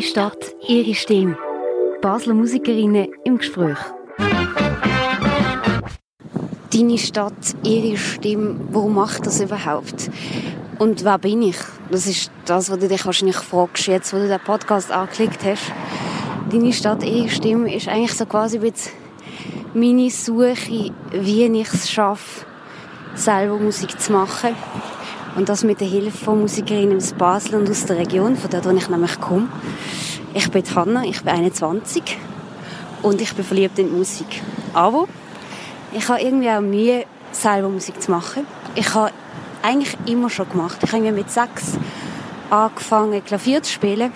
Deine Stadt, ihre Stimme. Basler Musikerinnen im Gespräch. Deine Stadt, ihre Stimme, warum macht das überhaupt? Und wer bin ich? Das ist das, was du dich wahrscheinlich fragst, jetzt, wo du den Podcast angeklickt hast. Deine Stadt, ihre Stimme ist eigentlich so quasi ein meine Suche, wie ich es schaffe, selber Musik zu machen. Und das mit der Hilfe von Musikerinnen aus Basel und aus der Region, von der ich nämlich komme. Ich bin Hanna, ich bin 21 und ich bin verliebt in die Musik. Aber ich habe irgendwie auch Mühe, selber Musik zu machen. Ich habe eigentlich immer schon gemacht. Ich habe mit sechs angefangen, Klavier zu spielen.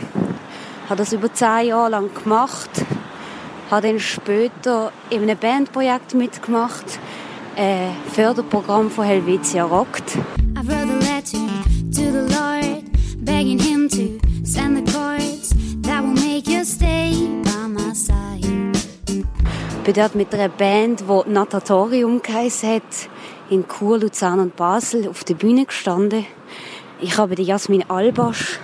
Habe das über zehn Jahre lang gemacht. Habe dann später in einem Bandprojekt mitgemacht. Ein Förderprogramm von Helvetia Rockt. Begging him to send the chords that will make you stay by my side. Ich bin dort mit einer Band, die Natatorium geheißen hat, in Chur, Luzern und Basel auf der Bühne gestanden. Ich habe die Jasmin Albasch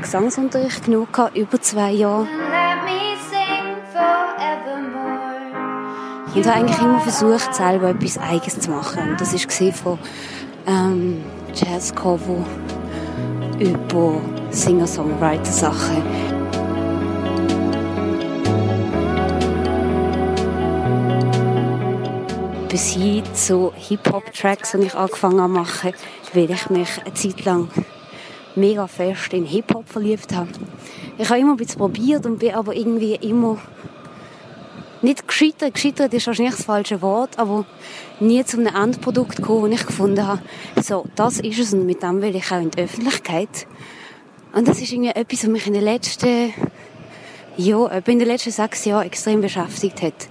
Gesangsunterricht genommen, über zwei Jahre. Ich habe eigentlich immer versucht, selber etwas Eigenes zu machen. Und das war von ähm, Jazzcover über Singer-Songwriter-Sachen. bis hin zu Hip-Hop-Tracks, die ich angefangen habe machen, weil ich mich eine Zeit lang mega fest in Hip-Hop verliebt habe. Ich habe immer ein bisschen probiert und bin aber irgendwie immer nicht gescheitert. Gescheitert ist wahrscheinlich das falsche Wort, aber nie zu einem Endprodukt gekommen, das ich gefunden habe, so, das ist es und mit dem will ich auch in die Öffentlichkeit. Und das ist irgendwie etwas, was mich in den letzten, ja, in den letzten sechs Jahren extrem beschäftigt hat.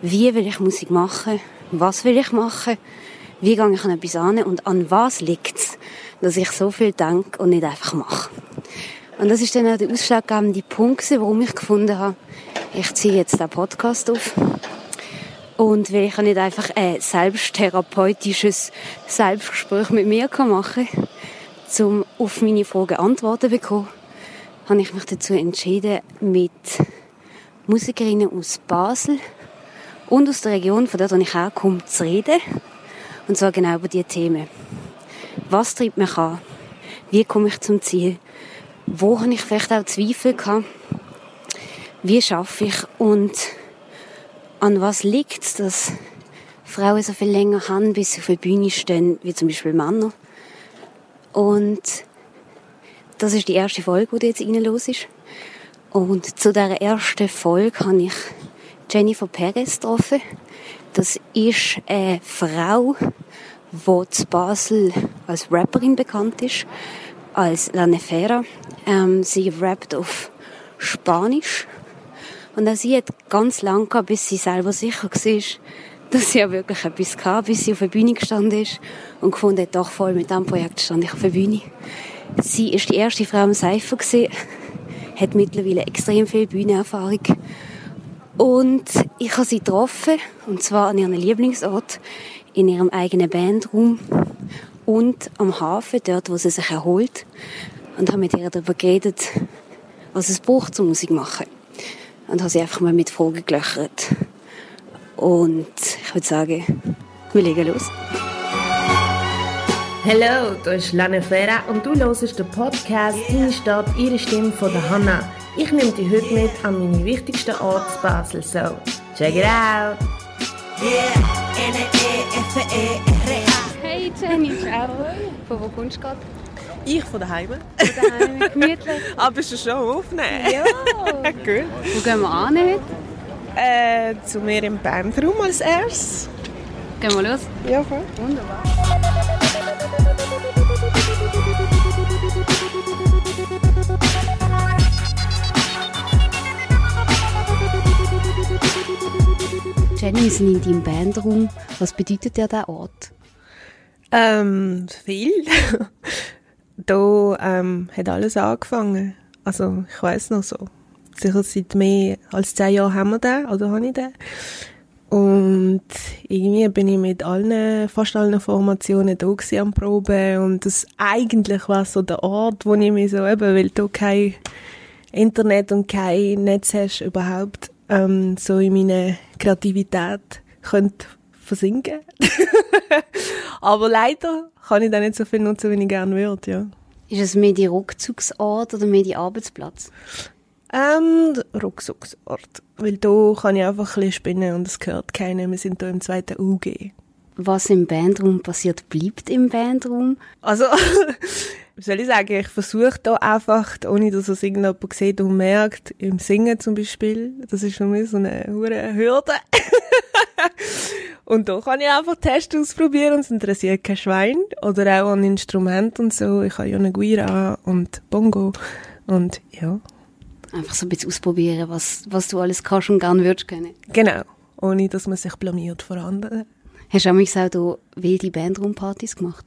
Wie will ich Musik machen? Was will ich machen? Wie gehe ich an etwas an? Und an was liegt es, dass ich so viel denke und nicht einfach mache? Und das ist dann auch der ausschlaggebende Punkt, warum ich gefunden habe, ich ziehe jetzt den Podcast auf. Und weil ich nicht einfach ein selbsttherapeutisches Selbstgespräch mit mir machen kann, um auf meine Fragen Antworten zu bekommen, habe ich mich dazu entschieden, mit Musikerinnen aus Basel und aus der Region, von der ich herkomme, zu reden. Und zwar genau über diese Themen. Was treibt mich an? Wie komme ich zum Ziel? Wo habe ich vielleicht auch Zweifel gehabt? Wie schaffe ich? Und an was liegt es, dass Frauen so viel länger haben, bis sie auf der Bühne stehen, wie zum Beispiel Männer? Und das ist die erste Folge, die jetzt reinlos ist. Und zu dieser ersten Folge habe ich Jennifer Perez getroffen. Das ist eine Frau, die zu Basel als Rapperin bekannt ist, als La Nefera. Ähm, sie rappt auf Spanisch. Und auch sie hat ganz lange gehabt, bis sie selber sicher war, dass sie ja wirklich etwas hatte, bis sie auf der Bühne gestanden ist und gefunden hat, doch voll mit diesem Projekt stand ich auf der Bühne. Sie ist die erste Frau im gewesen, hat mittlerweile extrem viel Bühnenerfahrung und ich habe sie getroffen, und zwar an ihrem Lieblingsort, in ihrem eigenen Bandraum und am Hafen, dort, wo sie sich erholt. Und habe mit ihr darüber geredet, was es braucht zum Musik machen. Und habe sie einfach mal mit Fragen gelöchert. Und ich würde sagen, wir legen los. Hallo, du bist Lana Fera und du hörst den Podcast «Deine Stadt, ihre Stimme» von der Hanna. Ich nehme dich heute mit an meine wichtigsten Orte Basel. So, check it out! Hey Jenny, ciao. Von wo kommst du gerade? Ich von daheim. Von daheim, gemütlich. Aber bist du schon aufnehmen? Ja. Gut. Wo gehen wir an heute? Äh, zu mir im Bandraum als erstes. Gehen wir los? Ja, voll. Wunderbar. Jenny, wir sind in deinem Bandraum. Was bedeutet dir dieser Ort? Ähm, viel. da ähm, hat alles angefangen. Also ich weiß noch so. Sicher seit mehr als zehn Jahren haben wir den, oder habe ich den. Und irgendwie bin ich mit allen, fast allen Formationen da am Proben und das eigentlich war so der Ort, wo ich mich so eben, weil da keine Internet und kein Netz hast überhaupt, ähm, so in meine Kreativität könnte versinken. Aber leider kann ich da nicht so viel nutzen, wie ich gerne würde, ja. Ist es mehr die Rückzugsort oder mehr die Arbeitsplatz? Ähm, der Rückzugsort. Weil da kann ich einfach ein bisschen spinnen und es gehört keiner. Wir sind hier im zweiten UG. Was im Bandraum passiert, bleibt im Bandraum. Also, wie soll ich sagen, ich versuche da einfach, ohne dass es irgendjemand sieht und merkt, im Singen zum Beispiel, das ist für mich so eine hure Hürde. und da kann ich einfach Tests ausprobieren und es interessiert kein Schwein. Oder auch an Instrumenten und so. Ich habe ja eine Guira und Bongo und ja. Einfach so ein bisschen ausprobieren, was, was du alles kannst und gerne würdest können. Genau. Ohne, dass man sich blamiert vor anderen. Hast du auch da wilde Bandraumpartys gemacht?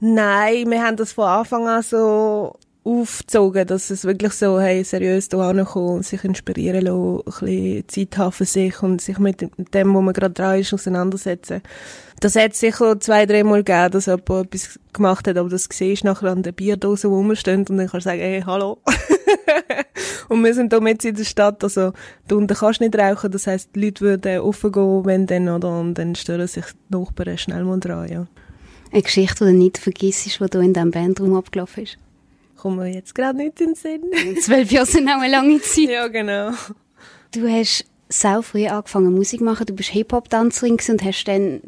Nein, wir haben das von Anfang an so aufgezogen, dass es wirklich so, hey, seriös da ankommen und sich inspirieren lassen, ein bisschen Zeit haben für sich und sich mit dem, wo man gerade dran ist, auseinandersetzen. Das hat sicher zwei, dreimal gegeben, dass jemand etwas gemacht hat, aber das siehst du nachher an der Bierdose, die rumstehen und dann kannst du sagen, hey, hallo. und wir sind hier mit in der Stadt, also da unten kannst du nicht rauchen, das heisst, die Leute würden offen gehen, wenn dann, oder, und dann stören sich die Nachbarn schnell mal dran, ja. Eine Geschichte, die du nicht vergisst, die hier in diesem Bandraum abgelaufen ist? Kommt mir jetzt gerade nicht in den Sinn. Zwölf Jahre sind auch eine lange Zeit. ja, genau. Du hast sehr früh angefangen Musik zu machen. Du bist Hip-Hop-Tänzerin und hast dann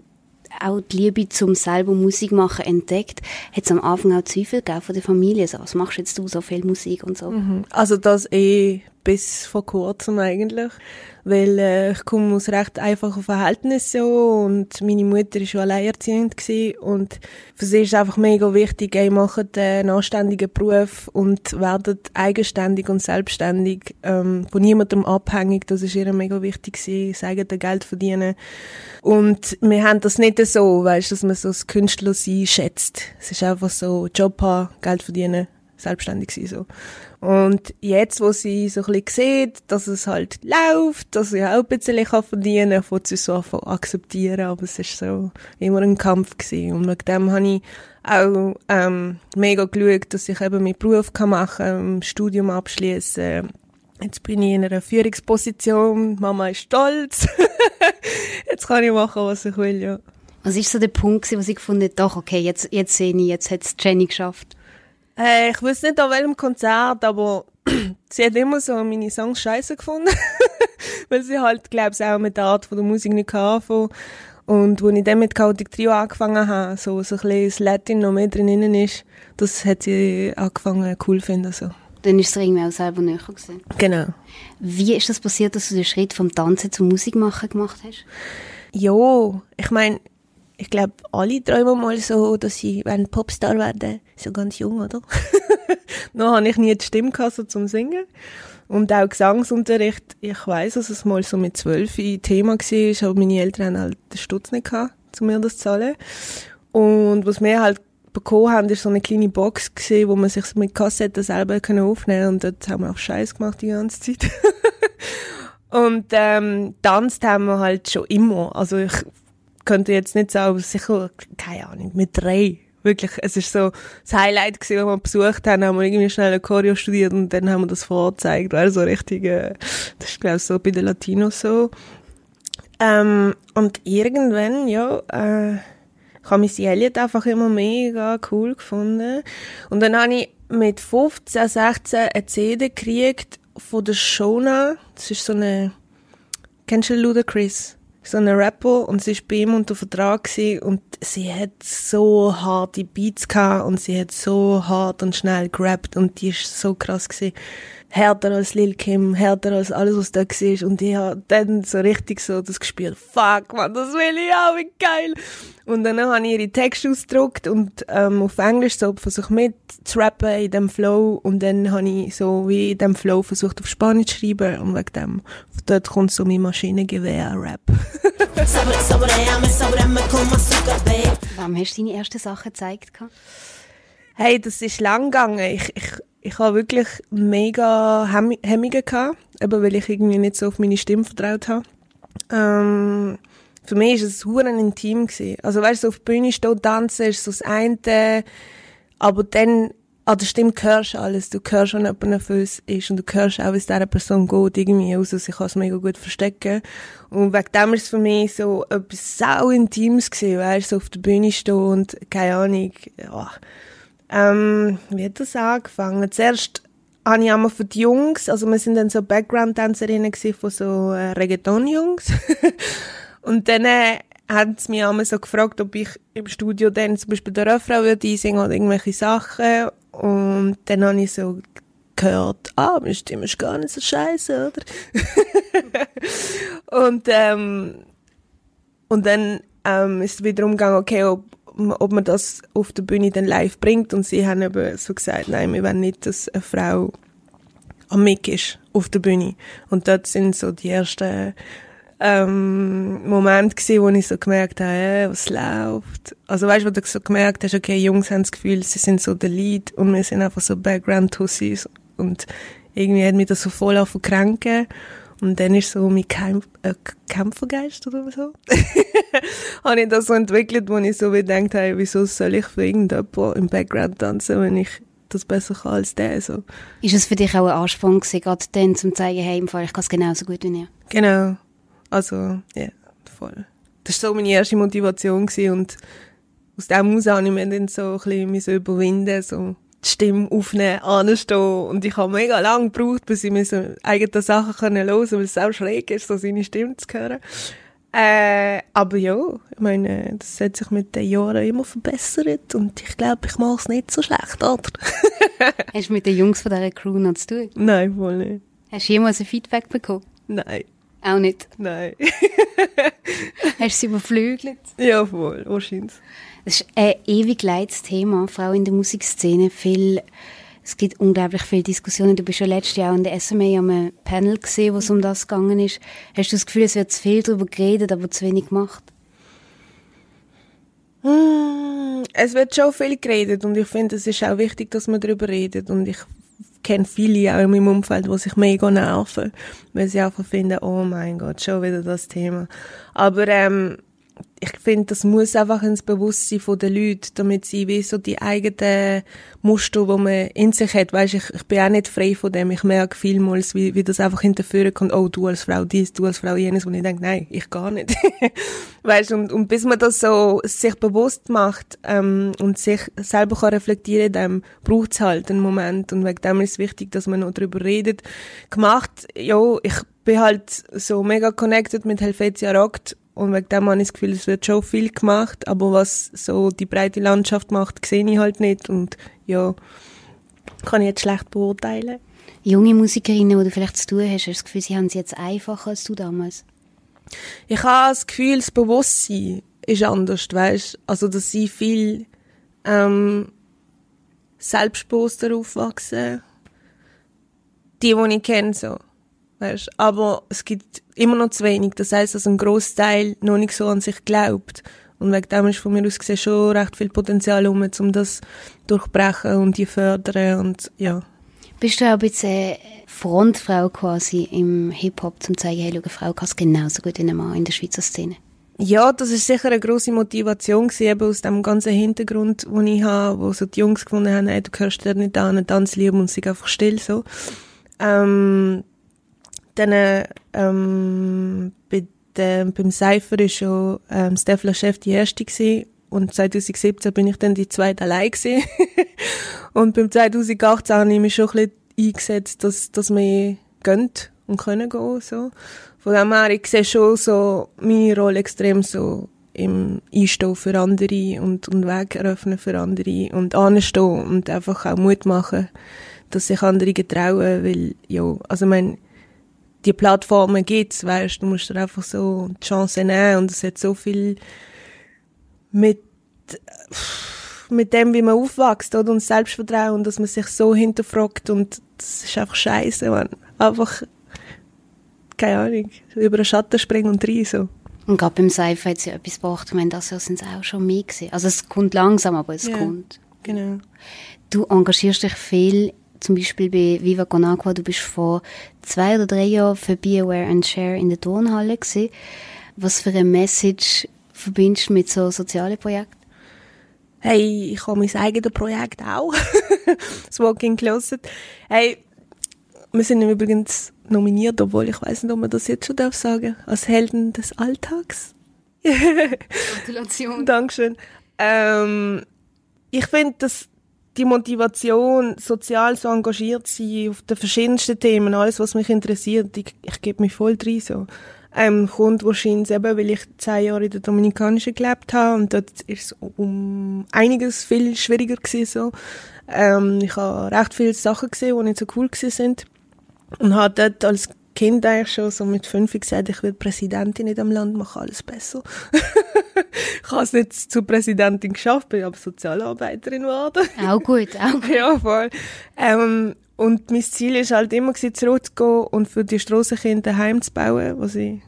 auch die Liebe zum selber Musik machen entdeckt. Hat es am Anfang auch Zweifel gegeben von der Familie? So, was machst jetzt du so viel Musik und so? Mhm. Also das eh bis vor kurzem eigentlich weil äh, ich komme aus recht einfachen Verhältnissen und meine Mutter war schon alleinerziehend und für sie ist es einfach mega wichtig, ey, macht einen anständigen Beruf und werdet eigenständig und selbstständig, ähm, von niemandem abhängig, das ist ihr mega wichtig gewesen, das eigene Geld verdienen und wir haben das nicht so, weißt, dass man so das Künstlersein schätzt. Es ist einfach so, Job haben, Geld verdienen, selbstständig sein, so. Und jetzt, wo sie so ein bisschen sieht, dass es halt läuft, dass sie auch ein bisschen verdienen kann, fängt sie so an akzeptieren, aber es ist so immer ein Kampf gewesen. Und wegen dem habe ich auch ähm, mega geschaut, dass ich eben meinen Beruf kann machen kann, Studium abschließen Jetzt bin ich in einer Führungsposition, Mama ist stolz. jetzt kann ich machen, was ich will, ja. Was ist so der Punkt, wo sie gefunden hat, doch, okay, jetzt, jetzt sehe ich, jetzt hat es Jenny geschafft? Äh, ich weiß nicht an welchem Konzert, aber sie hat immer so meine Songs scheiße gefunden. Weil sie halt, glaube ich, auch mit der Art von der Musik nicht anfangen. Und als ich dann mit Chaotic Trio angefangen habe, so, so ein bisschen das Latin noch mehr drin ist, das hat sie angefangen cool zu finden. So. Dann ist es irgendwie auch selber näher gewesen. Genau. Wie ist das passiert, dass du den Schritt vom Tanzen zum Musikmachen gemacht hast? Ja, ich meine, ich glaube, alle träumen mal so, dass sie ein Popstar werden, so ganz jung, oder? Noch habe ich nie die Stimme gehabt, so zum Singen. Und auch Gesangsunterricht, ich weiß, dass es mal so mit zwölf ein Thema war, aber meine Eltern haben halt den Stutz nicht gehabt, um mir das zu zahlen. Und was wir halt bekommen haben, ist so eine kleine Box gesehen, wo man sich mit Kassetten selber aufnehmen konnte. Und dort haben wir auch Scheiß gemacht die ganze Zeit. und ähm, tanzt haben wir halt schon immer. Also ich könnte jetzt nicht sagen, sicher, keine Ahnung, mit drei. Wirklich, es ist so das Highlight gewesen, wenn wir besucht haben, haben wir irgendwie schnell ein Choreo studiert und dann haben wir das vorgezeigt, weil so richtig, äh, das ist glaube ich so bei den Latinos so. Ähm, und irgendwann, ja, äh, ich habe Missy Elliott einfach immer mega cool gefunden. Und dann habe ich mit 15, 16 eine CD gekriegt von der Shona. Das ist so eine, kennst du Ludacris? So eine Rapper und sie war bei ihm unter Vertrag und sie hat so harte Beats gehabt und sie hat so hart und schnell gerappt und die ist so krass gewesen härter als Lil Kim, härter als alles, was da war. Und ich habe dann so richtig so das gespürt, fuck, man, das will ich auch, wie geil. Und dann habe ich ihre Texte ausgedruckt und ähm, auf Englisch so versucht mit zu rappen in dem Flow und dann habe ich so wie in dem Flow versucht auf Spanisch zu schreiben und wegen dem, dort kommt so mein Maschinengewehr-Rap. Wem hast du deine ersten Sachen gezeigt? Hey, das ist lang gegangen. Ich, ich ich habe wirklich mega Hemm Hemmungen gehabt, eben weil ich irgendwie nicht so auf meine Stimme vertraut habe. Ähm, für mich war es huren intim gewesen. Also weißt du, auf der Bühne stehen, tanzen ist so das eine, aber dann an der Stimme hörst du alles. Du hörst, wenn jemand nervös ist und du hörst auch, wie es dieser Person geht, irgendwie. Also sie kann es mega gut verstecken. Und wegen dem ist es für mich so etwas sau Intimes gewesen, weißt du, so auf der Bühne stehen und keine Ahnung, ja. Ähm, wie hat das angefangen? Zuerst habe ich einmal für die Jungs, also wir sind dann so Background-Tänzerinnen von so äh, Reggaeton-Jungs. und dann äh, haben sie mich einmal so gefragt, ob ich im Studio dann zum Beispiel den Refrain würde einsingen oder irgendwelche Sachen. Und dann habe ich so gehört, ah, meine Stimme ist gar nicht so scheiße, oder? und, ähm, und dann ähm, ist es wiederum gegangen, okay, ob, ob man das auf der Bühne dann live bringt. Und sie haben eben so gesagt, nein, wir wollen nicht, dass eine Frau am Mic ist auf der Bühne. Und dort sind so die ersten ähm, Moment gewesen, wo ich so gemerkt habe, hey, was läuft. Also weißt du, wo du so gemerkt hast, okay, Jungs haben das Gefühl, sie sind so der Lead und wir sind einfach so Background-Tussis. Und irgendwie hat mich das so voll auf kränken. Und dann ist so mein Kämpf äh, Kämpfergeist oder so. habe ich das so entwickelt, wo ich so gedacht habe, wieso soll ich für irgendjemanden im Background tanzen, wenn ich das besser kann als der. So. Ist es für dich auch ein Ansporn gewesen, gerade dann zum zeigen, hey, im Fall, ich kann es genauso gut wie ihr? Genau. Also, ja, voll. Das war so meine erste Motivation gewesen und aus dem heraus habe ich mir dann so ein bisschen überwinden so die Stimme aufnehmen, anstehen und ich habe mega lange gebraucht, bis ich mir so eigene Sachen können hören weil es auch schräg ist, so seine Stimme zu hören. Äh, aber ja, ich meine, das hat sich mit den Jahren immer verbessert und ich glaube, ich mache es nicht so schlecht, oder? Hast du mit den Jungs von dieser Crew noch zu tun? Nein, wohl nicht. Hast du jemals ein Feedback bekommen? Nein. Auch nicht? Nein. Hast du sie überflügelt? Ja, voll, wahrscheinlich. Das ist ein ewig leides Thema, Frau in der Musikszene. Viel, es gibt unglaublich viele Diskussionen. Du bist ja letztes Jahr an der SMA am Panel gesehen, wo es um das gegangen ist. Hast du das Gefühl, es wird zu viel darüber geredet, aber zu wenig gemacht? Hm, es wird schon viel geredet und ich finde, es ist auch wichtig, dass man darüber redet und ich kenne viele auch in meinem Umfeld, die sich mega nerven, weil sie einfach finden, oh mein Gott, schon wieder das Thema. Aber ähm, ich finde, das muss einfach ins Bewusstsein der Leute, damit sie wie so die eigenen Muster, die man in sich hat, weißt, ich, ich bin auch nicht frei von dem. Ich merke vielmals, wie, wie das einfach hinterführen kommt, oh, du als Frau dies, du als Frau jenes, und ich denke, nein, ich gar nicht. weißt, und, und bis man das so sich bewusst macht, ähm, und sich selber kann reflektieren dann braucht es halt einen Moment. Und wegen dem ist es wichtig, dass man noch darüber redet. Gemacht, ja, ich bin halt so mega connected mit Helvetia Rockt und wegen dem habe ich das Gefühl, es wird schon viel gemacht, aber was so die breite Landschaft macht, sehe ich halt nicht. Und ja, kann ich jetzt schlecht beurteilen. Junge Musikerinnen, die du vielleicht zu tun hast, hast du das Gefühl, sie haben es jetzt einfacher als du damals? Ich habe das Gefühl, das Bewusstsein ist anders, weißt Also, dass sie viel ähm, selbstbewusster aufwachsen. Die, die ich kenne, so. Weißt, aber es gibt immer noch zu wenig. Das heißt, dass ein Großteil noch nicht so an sich glaubt. Und wegen dem ist von mir aus gesehen schon recht viel Potenzial um, um das durchbrechen und die fördern und ja. Bist du auch ein bisschen Frontfrau quasi im Hip-Hop, zum zeigen, hey, schau, eine Frau kann es genauso gut wie ein Mann in der Schweizer Szene? Ja, das ist sicher eine grosse Motivation gewesen, eben aus dem ganzen Hintergrund, den ich habe, wo so die Jungs gefunden haben, hey, du gehörst dir nicht an, tanz lieber und sei einfach still, so. Ähm, dann ähm, bei dem, beim Cypher war schon ähm, Stefla Chef die erste gewesen, und 2017 bin ich dann die zweite allein gewesen. und beim 2018 habe ich mich schon ein bisschen eingesetzt, dass, dass wir gehen und können gehen, so. Von dem her, ich sehe schon so meine Rolle extrem so im Einstehen für andere und, und Weg eröffnen für andere und anstehen und einfach auch Mut machen, dass sich andere getrauen, weil, ja, also ich meine, die Plattformen gibt's, weißt, du musst dir einfach so die Chance nehmen und es hat so viel mit, mit dem, wie man aufwächst, oder, und Selbstvertrauen, dass man sich so hinterfragt und das ist einfach scheiße, man. Einfach, keine Ahnung, über den Schatten springen und rein, so. Und gerade beim Seife hat es ja etwas gebracht. Ich meine, das Jahr sind es auch schon mehr gewesen. Also es kommt langsam, aber es Ja. kommt. Genau. Du engagierst dich viel, zum Beispiel bei Viva Con Agua. Du bist vor zwei oder drei Jahren für Be Aware and Share in der Turnhalle gewesen. Was für eine Message verbindest du mit so sozialen Projekten? Hey, ich habe mein eigenes Projekt auch. das Walking Closet. Hey, wir sind übrigens nominiert, obwohl ich weiß nicht, ob man das jetzt schon darf sagen, als Helden des Alltags. Gratulation. Dankeschön. Ähm, ich finde, dass die Motivation, sozial so engagiert zu sein, auf den verschiedensten Themen, alles, was mich interessiert, ich, ich gebe mich voll drin, so. Ähm, kommt wahrscheinlich eben, weil ich zehn Jahre in der Dominikanischen gelebt habe und dort ist es um einiges viel schwieriger gewesen, so. Ähm, ich habe recht viele Sachen gesehen, die nicht so cool gewesen sind und habe dort als Kind eigentlich schon so mit fünf gesagt, ich will Präsidentin in dem Land, mache alles besser. ich habe es nicht zur Präsidentin geschafft, bin aber Sozialarbeiterin geworden. Auch gut, auch gut. ja, voll. Ähm, und mein Ziel ist halt immer gewesen, zurückzugehen und für die Strassenkinder Heim zu bauen, was ich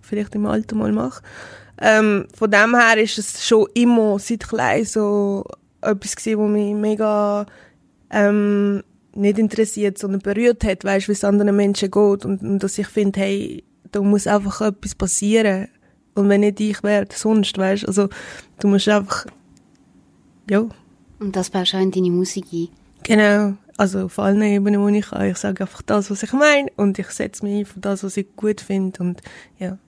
vielleicht im Alter mal mache. Ähm, von dem her ist es schon immer seit klein so etwas gewesen, was mich mega ähm, nicht interessiert, sondern berührt hat, weißt, wie es anderen Menschen geht und, und dass ich finde, hey, da muss einfach etwas passieren und wenn nicht ich wäre, sonst, weißt, also du musst einfach, ja, Und das baust du auch in deine Musik ein. genau, also auf allen Ebenen, wo ich kann, ich sage einfach das, was ich meine und ich setze mich ein für das, was ich gut finde und ja.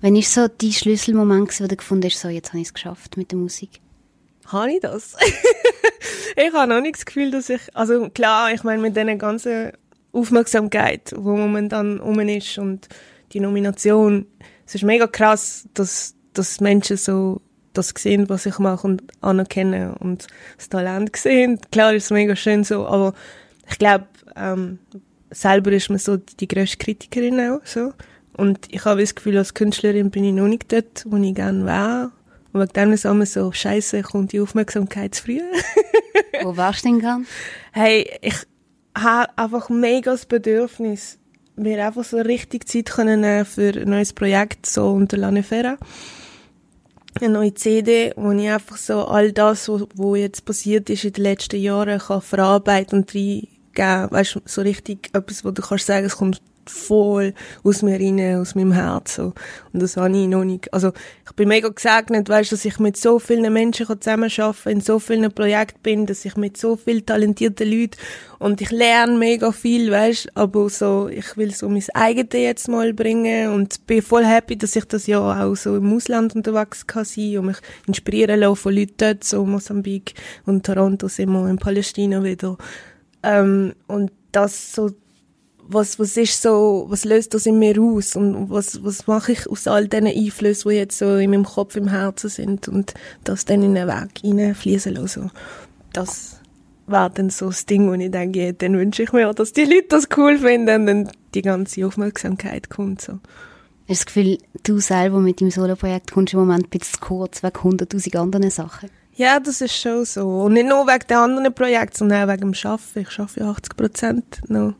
Wann war so dein Schlüsselmoment, wo du gefunden hast, so, jetzt habe ich es geschafft mit der Musik? Habe ich das? ich habe noch nicht das Gefühl, dass ich, also klar, ich meine mit dieser ganzen Aufmerksamkeit, wo dann um ist und die Nomination, es ist mega krass, dass, dass Menschen so das sehen, was ich mache und anerkennen und das Talent sehen. Klar ist es mega schön so, aber ich glaube, ähm, selber ist man so die grösste Kritikerin auch so. Und ich habe das Gefühl, als Künstlerin bin ich noch nicht dort, wo ich gerne wäre. Und wegen dem ist immer so, scheiße, kommt die Aufmerksamkeit zu früh. Wo warst du denn gern? hey, ich habe einfach mega das Bedürfnis, mir einfach so richtig Zeit können nehmen für ein neues Projekt, so unter Lanefera. Eine neue CD, wo ich einfach so all das, was wo jetzt passiert ist in den letzten Jahren, kann verarbeiten und reingeben. Weißt du, so richtig etwas, wo du kannst sagen, es kommt voll aus mir rein, aus meinem Herz. So. Und das habe ich noch nicht. Also, ich bin mega gesegnet, weißt, dass ich mit so vielen Menschen zusammenarbeiten kann, in so vielen Projekten bin, dass ich mit so vielen talentierten Leuten und ich lerne mega viel, weißt, aber so, ich will so mein eigenes jetzt mal bringen und bin voll happy, dass ich das ja auch so im Ausland unterwegs kann sein und mich inspirieren lassen von Leuten dort, so Mosambik und Toronto sind wir in Palästina wieder. Ähm, und das so was, was ist so, was löst das in mir aus und was, was mache ich aus all diesen Einflüssen, die jetzt so in meinem Kopf, im Herzen sind und das dann in den Weg hineinfließen lassen. Das war dann so das Ding, wo ich denke, dann wünsche ich mir, dass die Leute das cool finden und dann die ganze Aufmerksamkeit kommt so. Hast du das Gefühl, du selber mit deinem Solo-Projekt kommst im Moment ein bisschen zu kurz wegen 100'000 anderen Sachen? Ja, das ist schon so. Und nicht nur wegen den anderen Projekten, sondern auch wegen dem Arbeiten. Ich arbeite ja 80 Prozent noch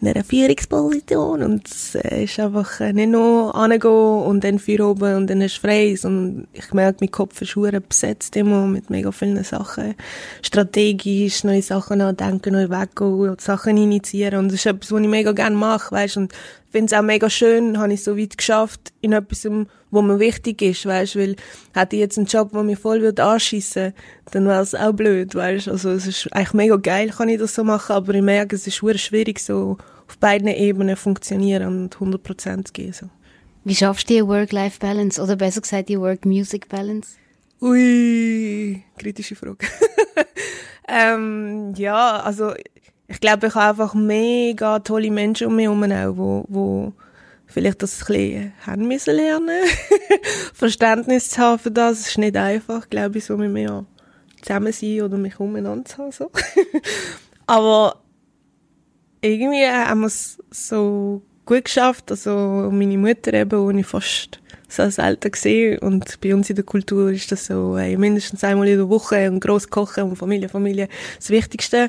in einer Führungsposition und es ist einfach äh, nicht nur angehen und dann für oben und dann ist frei, sondern ich merke, mein Kopf ist hure besetzt immer mit mega vielen Sachen. Strategisch, neue Sachen nachdenken, neue Wege Sachen initiieren und das ist etwas, was ich mega gerne mache, weißt und finde es auch mega schön, habe ich so weit geschafft in etwas, wo mir wichtig ist, weißt, weil hätte ich jetzt einen Job, der mich voll würde anschiessen, dann wäre es auch blöd, weißt, also es ist eigentlich mega geil, kann ich das so machen, aber ich merke, es ist schwer schwierig, so auf beiden Ebenen funktionieren und 100% zu gehen, so. Wie schaffst du die Work-Life-Balance oder besser gesagt die Work-Music-Balance? Ui, kritische Frage. ähm, ja, also ich glaube, ich habe einfach mega tolle Menschen um mich herum, auch, wo, wo vielleicht das ein bisschen haben müssen lernen. Verständnis zu haben für das, ist nicht einfach, glaube ich, so mit mir zusammen sein oder mich umeinander zu haben, so. Aber irgendwie haben wir es so gut geschafft, also meine Mutter eben, die ich fast so selten gesehen und bei uns in der Kultur ist das so, hey, mindestens einmal in der Woche und gross kochen und Familie, Familie, das Wichtigste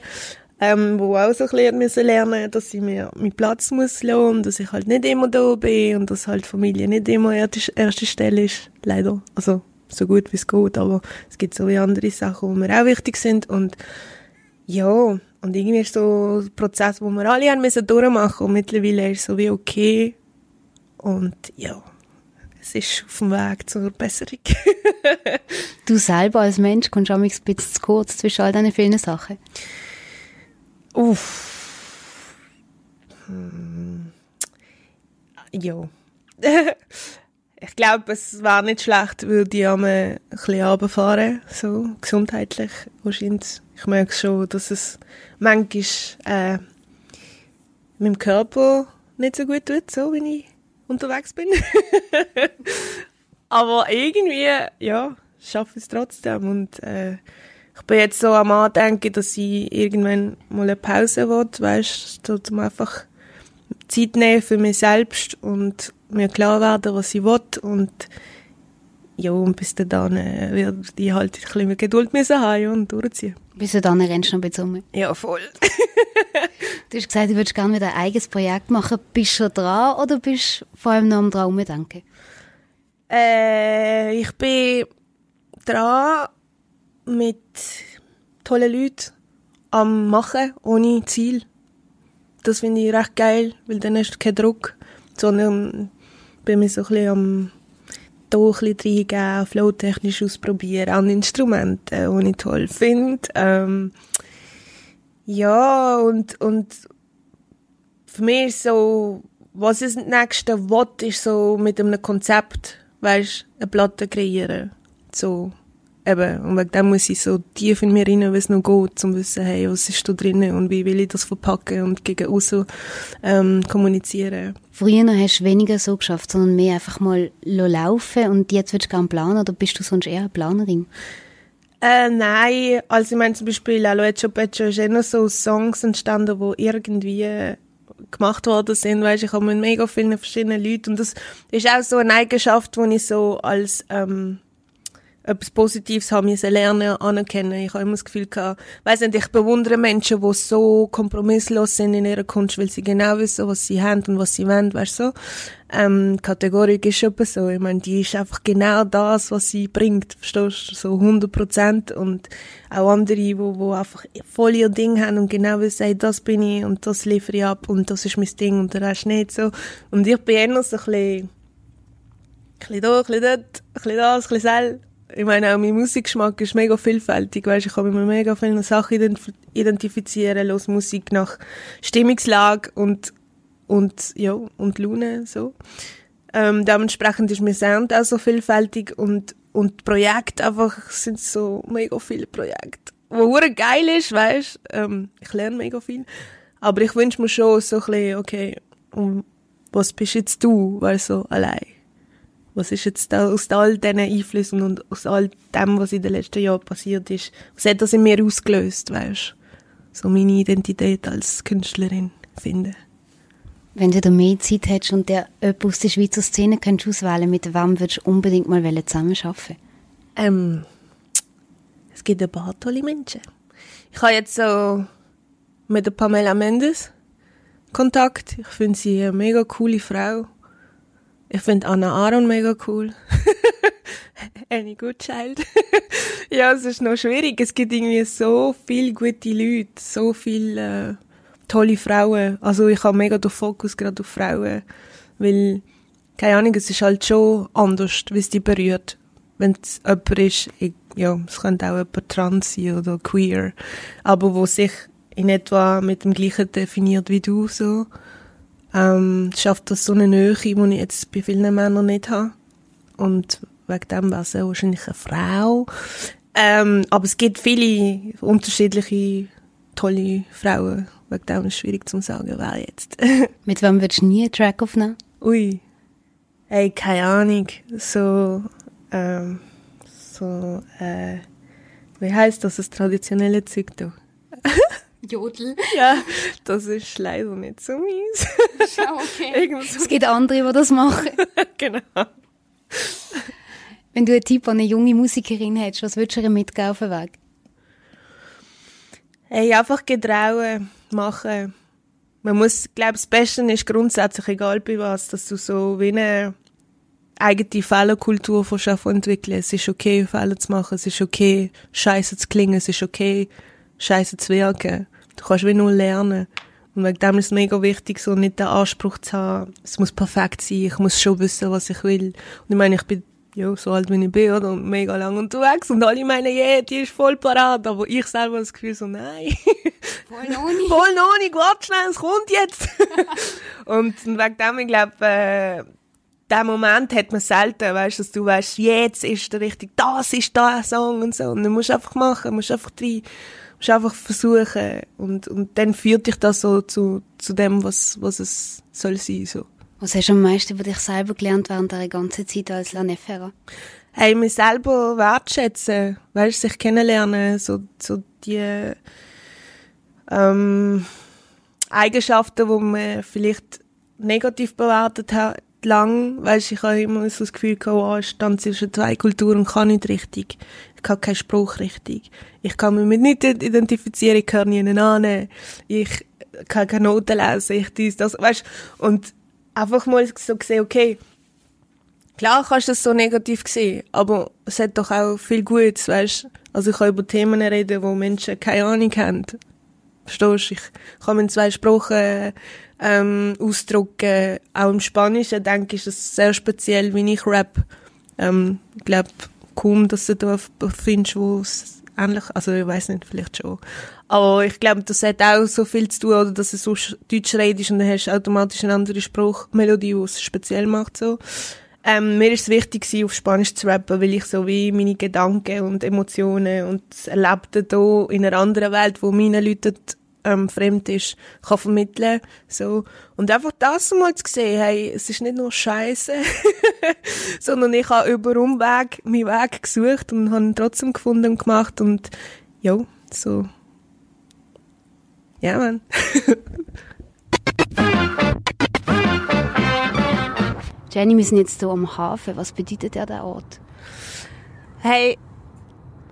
ähm, wo auch so ein bisschen lernen, dass ich mir meinen Platz muss lassen und dass ich halt nicht immer da bin und dass halt Familie nicht immer erste, Stelle ist, leider. Also, so gut wie es geht, aber es gibt so wie andere Sachen, die mir auch wichtig sind und ja, und irgendwie ist so ein Prozess, wo wir alle haben müssen durchmachen und mittlerweile ist es so wie okay und ja, es ist auf dem Weg zur Besserung. Du selber als Mensch kommst auch ein bisschen zu kurz zwischen all diesen vielen Sachen. Uff. Hm. Ja. ich glaube, es wäre nicht schlecht, würde ich einmal ein bisschen runterfahren, so gesundheitlich wahrscheinlich. Ich merke schon, dass es manchmal äh, meinem Körper nicht so gut tut, so wenn ich unterwegs bin. Aber irgendwie, ja, schaffe ich es trotzdem und äh, ich bin jetzt so am Andenken, dass ich irgendwann mal eine Pause will, weißt du, um einfach Zeit nehmen für mich selbst und mir klar werden, was ich will und ja, und bis dann äh, werde ich halt ein bisschen mehr Geduld müssen haben ja, und durchziehen. Bis dann rennst du noch ein bisschen um. Ja, voll. Du hast gesagt, du würdest gerne wieder ein eigenes Projekt machen. Bist du schon dran oder bist du vor allem noch am Traum denken? Äh, ich bin dran mit tollen Leuten am Machen, ohne Ziel. Das finde ich recht geil, weil dann hast du keinen Druck, sondern bin mir so ein am da reingeben, flowtechnisch ausprobieren, an Instrumenten, die ich toll finde. Ähm, ja, und, und für mich ist so, was ist das nächste Wort, ist so mit einem Konzept, weißt, eine Platte kreieren. So, eben, und wegen dem muss ich so tief in mir rein, wie es noch geht, um zu wissen, hey, was ist da drinnen und wie will ich das verpacken und gegen außen ähm, kommunizieren. Früher hast du weniger so geschafft, sondern mehr einfach mal laufen und jetzt willst du gerne planen oder bist du sonst eher eine Planerin? Äh, nein, also ich meine zum Beispiel Aloe Pecho ist immer so Songs entstanden, die irgendwie gemacht worden sind, weißt, ich habe mit mega vielen verschiedenen Leuten und das ist auch so eine Eigenschaft, die ich so als ähm, etwas Positives haben müssen lernen, anerkennen. Ich habe immer das Gefühl gehabt, weiss nicht, ich bewundere Menschen, die so kompromisslos sind in ihrer Kunst, weil sie genau wissen, was sie haben und was sie wollen, weißt du, so. Ähm, Kategorik ist schon so. Ich meine, die ist einfach genau das, was sie bringt, verstehst du? So 100 Prozent. Und auch andere, die, die einfach voll ihr Ding haben und genau wissen, hey, das bin ich und das liefere ich ab und das ist mein Ding und der Rest nicht so. Und ich bin eher so ein bisschen, ein bisschen da, ein bisschen dort, ein bisschen das, ein bisschen sel ich meine, auch mein Musikgeschmack ist mega vielfältig, weißt, ich kann mich mit mega vielen Sachen identifizieren, los Musik nach Stimmungslage und, und, ja, und Laune, so. Ähm, dementsprechend ist mein Sound auch so vielfältig und, und Projekte einfach sind so mega viele Projekte, wo geil ist, weißt, ähm, ich lerne mega viel, aber ich wünsche mir schon so ein bisschen, okay, um, was bist jetzt du, weil so allein was ist jetzt da, aus all diesen Einflüssen und aus all dem, was in den letzten Jahren passiert ist, was hat das in mir ausgelöst, weißt So meine Identität als Künstlerin finden. Wenn du da mehr Zeit hättest und der jemand aus der Schweizer Szene könntest auswählen, mit wem würdest du unbedingt mal zusammenarbeiten ähm, es gibt ein paar tolle Menschen. Ich habe jetzt so mit der Pamela Mendes Kontakt. Ich finde sie eine mega coole Frau. Ich finde Anna Aaron mega cool. Any good child. ja, es ist noch schwierig. Es gibt irgendwie so viele gute Leute, so viele äh, tolle Frauen. Also ich habe mega den Fokus gerade auf Frauen, weil, keine Ahnung, es ist halt schon anders, wie es dich berührt. Wenn es jemand ist, ich, ja, es könnte auch jemand trans sein oder queer, aber wo sich in etwa mit dem gleichen definiert wie du, so ähm, schafft das so eine Nähe, die ich jetzt bei vielen Männern nicht habe. Und wegen dem wäre es wahrscheinlich eine Frau. Ähm, aber es gibt viele unterschiedliche, tolle Frauen. Wegen dem ist es schwierig zu sagen, wer jetzt. Mit wem würdest du nie einen Track aufnehmen? Ui. Hey, keine Ahnung. So, ähm, so, äh, wie heisst das, das traditionelle Zeug da? Jodel. Ja, das ist leider nicht so mies. Ja, okay. es gibt andere, die das machen. genau. Wenn du einen Tipp an eine junge Musikerin hättest, was würdest du ihr mitgeben auf den Weg? Hey, einfach getrauen, machen. Man muss, glaube das Beste ist grundsätzlich, egal bei was, dass du so wie eine eigene Fehlerkultur von Schaffen entwickeln. Es ist okay, Fehler zu machen. Es ist okay, scheiße zu klingen. Es ist okay, scheiße zu wirken. Du kannst wie nur lernen. Und wegen dem ist es mega wichtig, so nicht den Anspruch zu haben, es muss perfekt sein, ich muss schon wissen, was ich will. Und ich meine, ich bin ja, so alt wie ich bin, oder? Und mega lang unterwegs. Und alle meinen, yeah, die ist voll parat. Aber ich selber habe das Gefühl so, nein. Voll noch nicht. voll noch nicht, warte schnell, es kommt jetzt. und wegen dem, ich glaube, äh, den Moment hat man selten, weißt, dass du weißt, jetzt ist der richtig, das ist der Song und so. Und du musst einfach machen, musst einfach rein, musst einfach versuchen. Und, und dann führt dich das so zu, zu dem, was, was es soll sein, so. Was hast du am meisten über dich selber gelernt während der ganzen Zeit als Lanefera? Hey, mich selber wertschätzen, weißt, sich kennenlernen, so, so die, ähm, Eigenschaften, die man vielleicht negativ bewertet hat, lang, weißt, ich habe immer so das Gefühl gehabt, oh, ich stand zwischen zwei Kulturen und kann nicht richtig. Ich kann keinen Spruch. Ich kann mich mit nichts identifizieren, ich gehöre nie an. Ich kann keine Noten lesen, ich dies, das, weißt, und einfach mal so gesehen, okay, klar kannst du das so negativ sehen, aber es hat doch auch viel Gutes, weißt, also ich kann über Themen reden, wo Menschen keine Ahnung haben. Verstehst du? Ich kann mit zwei Sprachen ähm, ausdrücken. Auch im Spanischen, denke ich, ist es sehr speziell, wie ich rap. Ähm, ich glaube, kaum, dass du da findest, wo es ähnlich, also ich weiß nicht, vielleicht schon. Aber ich glaube, das hat auch so viel zu tun, oder dass du so Deutsch redest und dann hast du automatisch eine andere Spruchmelodie, die es speziell macht, so. Ähm, mir ist es wichtig, auf Spanisch zu rappen, weil ich so wie meine Gedanken und Emotionen und das Erlebte hier in einer anderen Welt, wo meine Leute ähm, fremd ist, kann vermitteln. So. Und einfach das mal zu sehen, hey, es ist nicht nur Scheiße, sondern ich habe über Umweg meinen Weg gesucht und habe ihn trotzdem gefunden und gemacht und ja, so. Ja, man. Jenny, wir sind jetzt hier am Hafen. Was bedeutet der, der Ort? Hey,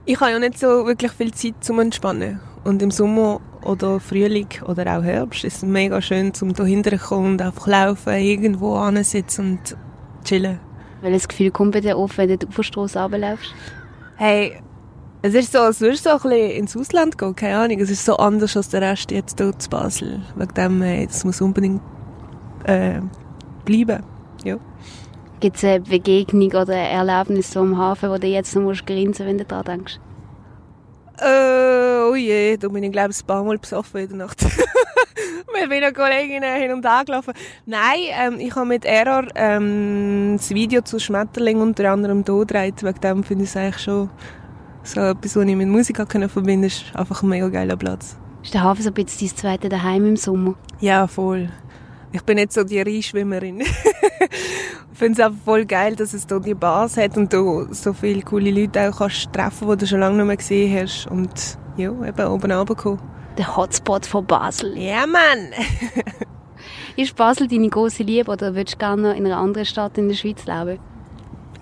ich habe ja nicht so wirklich viel Zeit zum Entspannen. Und im Sommer oder Frühling oder auch Herbst ist es mega schön, um hinterher zu kommen und einfach laufen, irgendwo ansitzen und chillen. Welches Gefühl kommt bei dir auf, wenn du auf der Straße runterläufst? Hey, es ist so, als würdest du ein bisschen ins Ausland gehen, keine Ahnung. Es ist so anders als der Rest jetzt hier zu Basel. Wegen dem, hey, das muss unbedingt äh, bleiben. Ja. Gibt es eine Begegnung oder ein Erlebnis so am Hafen, wo du jetzt noch musst grinsen wenn du daran denkst? Äh, oh je, da bin ich glaube ich ein paar Mal besoffen in der Nacht. mit meinen Kolleginnen hin und her gelaufen. Nein, ähm, ich habe mit Error ähm, das Video zu Schmetterling unter anderem hier gedreht. Wegen dem finde ich es eigentlich schon so etwas, was ich mit Musik können verbinden kann. ist einfach ein mega geiler Platz. Ist der Hafen so ein bisschen dein zweite Daheim im Sommer? Ja, voll. Ich bin nicht so die Reinschwimmerin. ich finde es einfach voll geil, dass es hier die Bars hat und du so viele coole Leute auch kannst treffen, die du schon lange nicht mehr gesehen hast. Und ja, eben oben runterkommen. Der Hotspot von Basel. Ja, Mann! ist Basel deine große Liebe oder würdest du gerne noch in einer anderen Stadt in der Schweiz leben?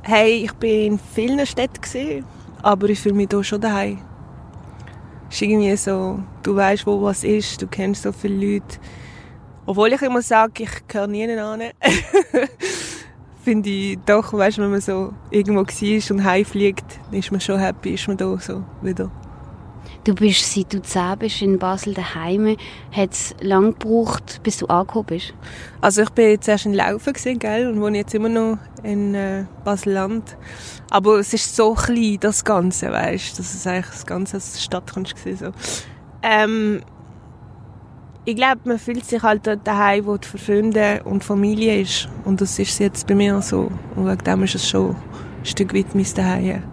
Hey, ich bin in vielen Städten gesehen, aber ich fühle mich hier schon daheim. Es ist irgendwie so, du weißt, wo was ist, du kennst so viele Leute obwohl ich immer sage, ich gehöre nie an. Finde ich doch, weißt, wenn man so irgendwo war und heimfliegt, ist man schon happy, ist man da so wieder. Du bist, seit du zehn bist, in Basel daheim. Hat es lange gebraucht, bis du angekommen bist? Also ich bin zuerst in Laufen gewesen, gell, und wohne jetzt immer noch in äh, Basel-Land. Aber es ist so klein, das Ganze, weißt, dass es eigentlich das ganze Stadt kannst sehen, so. Ähm, ich glaube, man fühlt sich halt dort daheim, wo die Freunde und Familie ist. Und das ist jetzt bei mir so. Und wegen dem ist es schon ein Stück weit mein Daheim.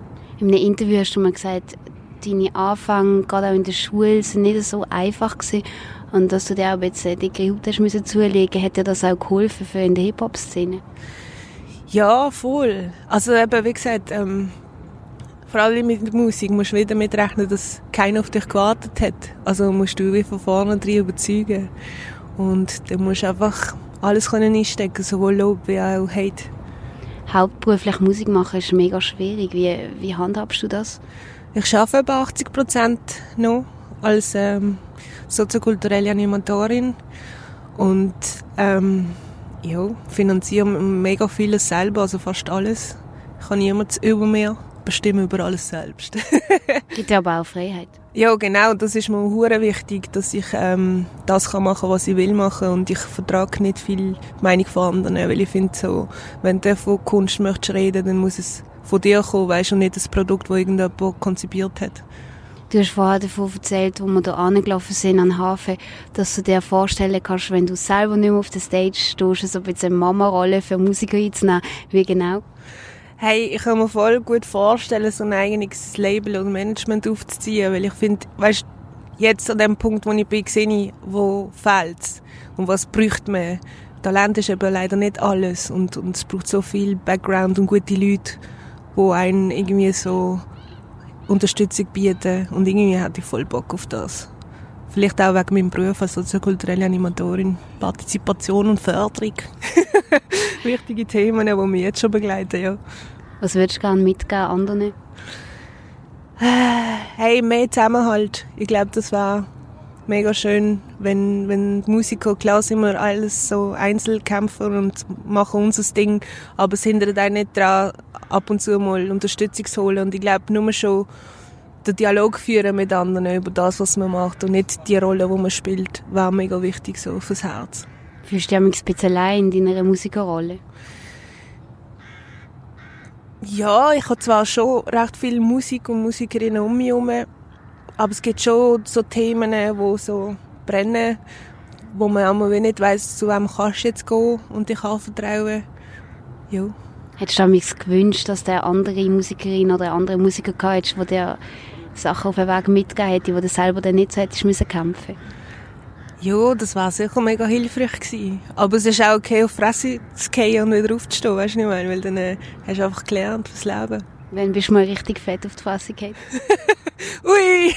In einem Interview hast du mal gesagt, deine Anfänge, gerade auch in der Schule, sind nicht so einfach gewesen. Und dass du dir auch jetzt dicke Haut hast müssen zulegen, hat dir das auch geholfen für in der Hip-Hop-Szene? Ja, voll. Also eben, wie gesagt, ähm, vor allem mit der Musik musst du wieder mitrechnen, dass keiner auf dich gewartet hat. Also musst du wie von vorne drin überzeugen. Und dann musst du einfach alles können einstecken, sowohl Lob wie auch Hate. Hauptberuflich Musik machen ist mega schwierig. Wie, wie handhabst du das? Ich arbeite etwa 80 Prozent noch als ähm, soziokulturelle Animatorin und ähm, ja, finanziere mega vieles selber, also fast alles. Ich habe niemanden über mir bestimme über alles selbst. Gibt ja aber auch Freiheit. Ja, genau, das ist mir hure wichtig, dass ich ähm, das kann machen, was ich will machen und ich vertrage nicht viel Meinung von anderen, weil ich finde so, wenn du von Kunst möchtest reden, dann muss es von dir kommen, weißt du, nicht das Produkt, das irgendjemand konzipiert hat. Du hast vorher davon erzählt, wo wir da angelaufen sind an den Hafen, dass du dir vorstellen kannst, wenn du selber nicht mehr auf der Stage stehst, so ein bisschen eine Mama-Rolle für Musiker einzunehmen. Wie genau? Hey, ich kann mir voll gut vorstellen, so ein eigenes Label und Management aufzuziehen, weil ich finde, weißt, jetzt an dem Punkt, wo ich bin, sehe ich, wo fehlt's und was bräuchte man. Talent ist eben leider nicht alles und, und es braucht so viel Background und gute Leute, wo einen irgendwie so Unterstützung bieten und irgendwie hatte ich voll Bock auf das. Vielleicht auch wegen meinem Beruf als soziokulturelle Animatorin. Partizipation und Förderung. Wichtige Themen, die mich jetzt schon begleiten, ja. Was würdest du gerne mitgeben anderen? Hey, mehr Zusammenhalt. Ich glaube, das war mega schön, wenn, wenn Musiker, klar sind wir alles so Einzelkämpfer und machen unser Ding, aber es hindert einen nicht daran, ab und zu mal Unterstützung zu holen. Und ich glaube, nur schon den Dialog führen mit anderen über das, was man macht und nicht die Rolle, die man spielt, war mega wichtig so fürs Herz. Fühlst du dich ein bisschen allein in deiner Musikerrolle? Ja, ich habe zwar schon recht viel Musik und Musikerinnen um mich herum, aber es gibt schon so Themen, die so brennen, wo man auch nicht weiss, zu wem kannst du jetzt gehen und dich anvertrauen. Ja. Hättest du damals gewünscht, dass der andere Musikerin oder andere Musiker gehabt der dir Sachen auf den Weg mitgegeben hätte, die du selber dann nicht so hättest müssen kämpfen Ja, das war sicher mega hilfreich gewesen. Aber es ist auch okay, auf die Fresse zu gehen und wieder aufzustehen, weißt du nicht mehr? Weil dann äh, hast du einfach gelernt fürs Leben. Wann bist du mal richtig fett auf die Fresse gefallen? Ui!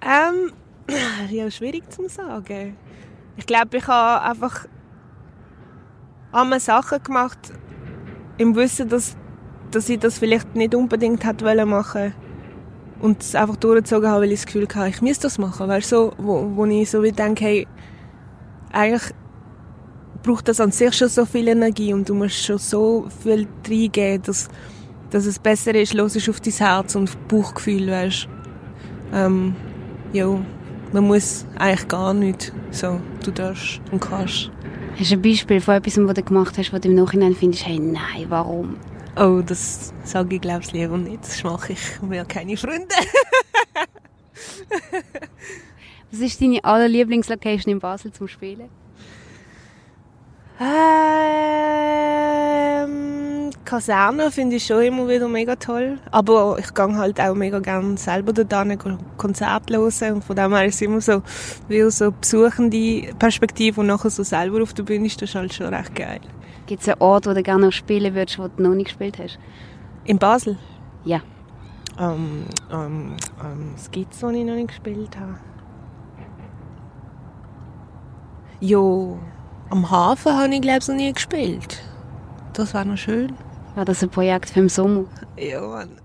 ähm, ja, schwierig zu sagen. Ich glaube, ich habe einfach einmal Sachen gemacht, im Wissen, dass, dass ich das vielleicht nicht unbedingt hätte machen wollen und es einfach durchgezogen habe, weil ich das Gefühl hatte, ich müsste das machen. Weißt, so, wo, wo ich so wie denke, hey, eigentlich braucht das an sich schon so viel Energie und du musst schon so viel reingeben, dass, dass es besser ist, los ist auf dein Herz und Bauchgefühl, weißt ähm, ja, man muss eigentlich gar nicht so, du darfst und kannst. Hast du ein Beispiel von etwas, was du gemacht hast, wo du im Nachhinein findest, hey, nein, warum? Oh, das sage ich, glaube ich, lieber nicht. Das mache ich. Haben keine Freunde. Was ist deine allerlieblingslocation in Basel zum Spielen? Ähm, Kaserne finde ich schon immer wieder mega toll. Aber ich gehe halt auch mega gerne selber dort hin, Konzerte hören. Und von dem her ist es immer so, wie so besuchende Perspektive und nachher so selber auf der Bühne ist das halt schon recht geil. Gibt es einen Ort, wo du gerne noch spielen würdest, wo du noch nicht gespielt hast? In Basel? Ja. Ähm, ähm, ähm, was gibt es, wo ich noch nicht gespielt habe? Jo, am Hafen habe ich, glaube ich, noch nie gespielt. Das wäre noch schön. War das ein Projekt für den Sommer? Ja, Mann.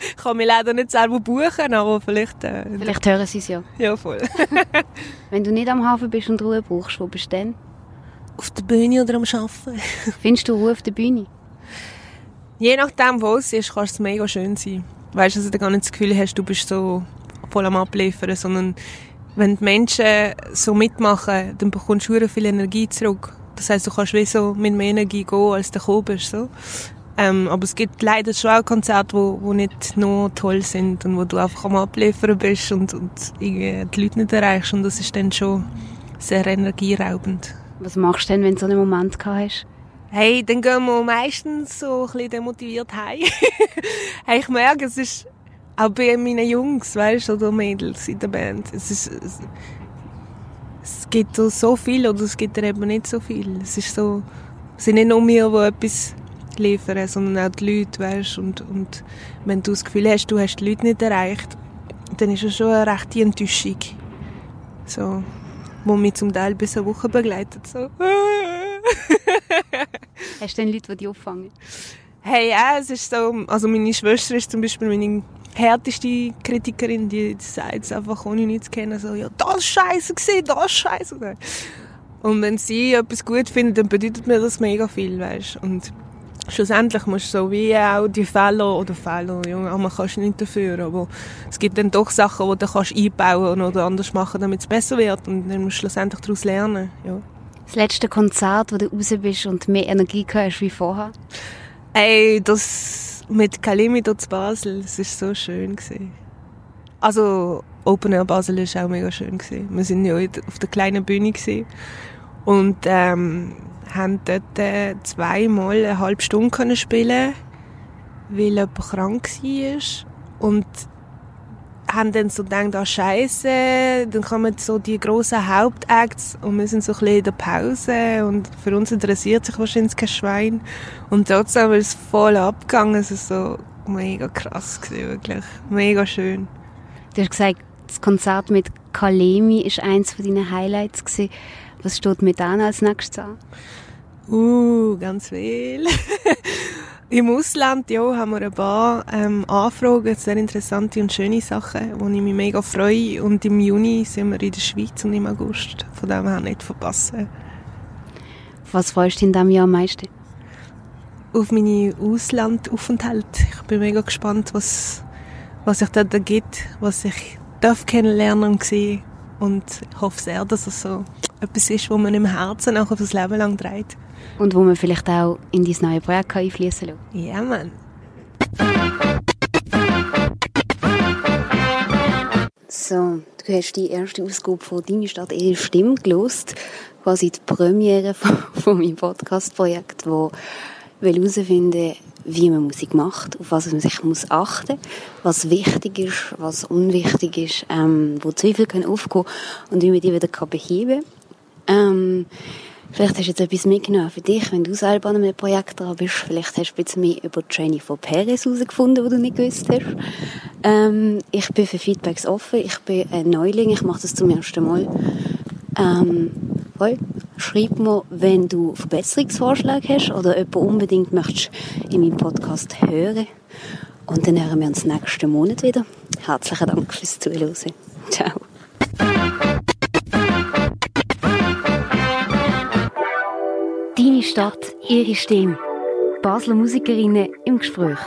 ich kann mich leider nicht selber buchen, aber vielleicht... Äh, vielleicht hören sie es ja. Ja, voll. Wenn du nicht am Hafen bist und Ruhe brauchst, wo bist du denn? Auf der Bühne oder am Arbeiten. Findest du Ruhe auf der Bühne? Je nachdem, wo es ist, kann es mega schön sein. Weißt du, dass du gar nicht das Gefühl hast, du bist so voll am Abliefern, sondern wenn die Menschen so mitmachen, dann bekommst du viel Energie zurück. Das heißt, du kannst wie so mit mehr Energie gehen, als du gekommen bist. So. Ähm, aber es gibt leider schon auch Konzerte, wo, wo nicht nur toll sind und wo du einfach am Abliefern bist und, und die Leute nicht erreichst. Und das ist dann schon sehr energieraubend. Was machst du denn, wenn du so einen Moment hast? Hey, dann gehen wir meistens so ein bisschen demotiviert heim. hey, ich merke, es ist auch bei meinen Jungs, weißt oder Mädels in der Band. Es ist, es, es gibt so viel oder es gibt eben nicht so viel. Es ist so, es sind nicht nur wir, die etwas liefern, sondern auch die Leute, weißt und, und wenn du das Gefühl hast, du hast die Leute nicht erreicht, dann ist es schon eine rechte Enttäuschung. So, wo mich zum Teil bis eine Woche begleitet. So. Hast du denn Leute, die dich auffangen? Hey, ja, es ist so, also meine Schwester ist zum Beispiel meine härteste Kritikerin, die sagt es einfach, ohne nichts zu kennen, so, ja, das ist scheiße gesehen, das ist scheiße. Und wenn sie etwas gut findet, dann bedeutet mir das mega viel, weißt Und schlussendlich musst du so wie auch die Fehler oder Fehler, ja, man kannst nicht dafür, aber es gibt dann doch Sachen, die du kannst einbauen oder anders machen, damit es besser wird und dann musst du schlussendlich daraus lernen, ja. Das letzte Konzert, wo du raus bist und mehr Energie hast wie vorher? Ey, das mit Kalimi dort zu Basel, das war so schön gewesen. Also Open Air Basel war auch mega schön gewesen. Wir sind ja auf der kleinen Bühne gewesen und ähm, haben dort äh, zweimal eine halbe Stunde können spielen, weil jemand krank war und haben dann so gedacht, ah, Scheiße, dann kommen so die grossen Hauptacts und wir sind so ein bisschen in der Pause und für uns interessiert sich wahrscheinlich kein Schwein und trotzdem ist es voll abgegangen, es ist so mega krass gewesen, wirklich, mega schön. Du hast gesagt, das Konzert mit Kalemi ist eins von Highlights gewesen. Was steht mit denen als nächstes an? Uh, ganz viel. Im Ausland ja, haben wir ein paar ähm, Anfragen, sehr interessante und schöne Sachen, wo ich mich mega freue. Und im Juni sind wir in der Schweiz und im August. Von dem her nicht verpassen. Was freust du in diesem Jahr am meisten? Auf meine Auslandaufenthalte. Ich bin mega gespannt, was, was sich dort ergibt, was ich darf kennenlernen und sehen. Und ich hoffe sehr, dass es so etwas ist, was man im Herzen auch auf das Leben lang trägt. Und wo man vielleicht auch in dein neue Projekt einfließen kann. Ja, Mann. So, du hast die erste Ausgabe von «Deine Stadt, ihre Stimme» gelost, quasi die Premiere von, von meinem Podcast-Projekt, wo herausfinden wie man Musik macht, auf was man sich muss achten muss, was wichtig ist, was unwichtig ist, ähm, wo Zweifel können aufkommen und wie man die wieder beheben kann. Ähm, Vielleicht hast du jetzt etwas mitgenommen für dich, wenn du selber an einem Projekt dran bist. Vielleicht hast du bisschen mehr über Jennifer Perez herausgefunden, was du nicht gewusst hast. Ähm, ich bin für Feedbacks offen. Ich bin ein Neuling. Ich mache das zum ersten Mal. Ähm, voll. Schreib mir, wenn du Verbesserungsvorschläge hast oder jemand unbedingt möchtest in meinem Podcast hören. Und dann hören wir uns nächsten Monat wieder. Herzlichen Dank fürs Zuhören. Ciao. Deine Stadt, ihre Stimme. Basler Musikerinnen im Gespräch.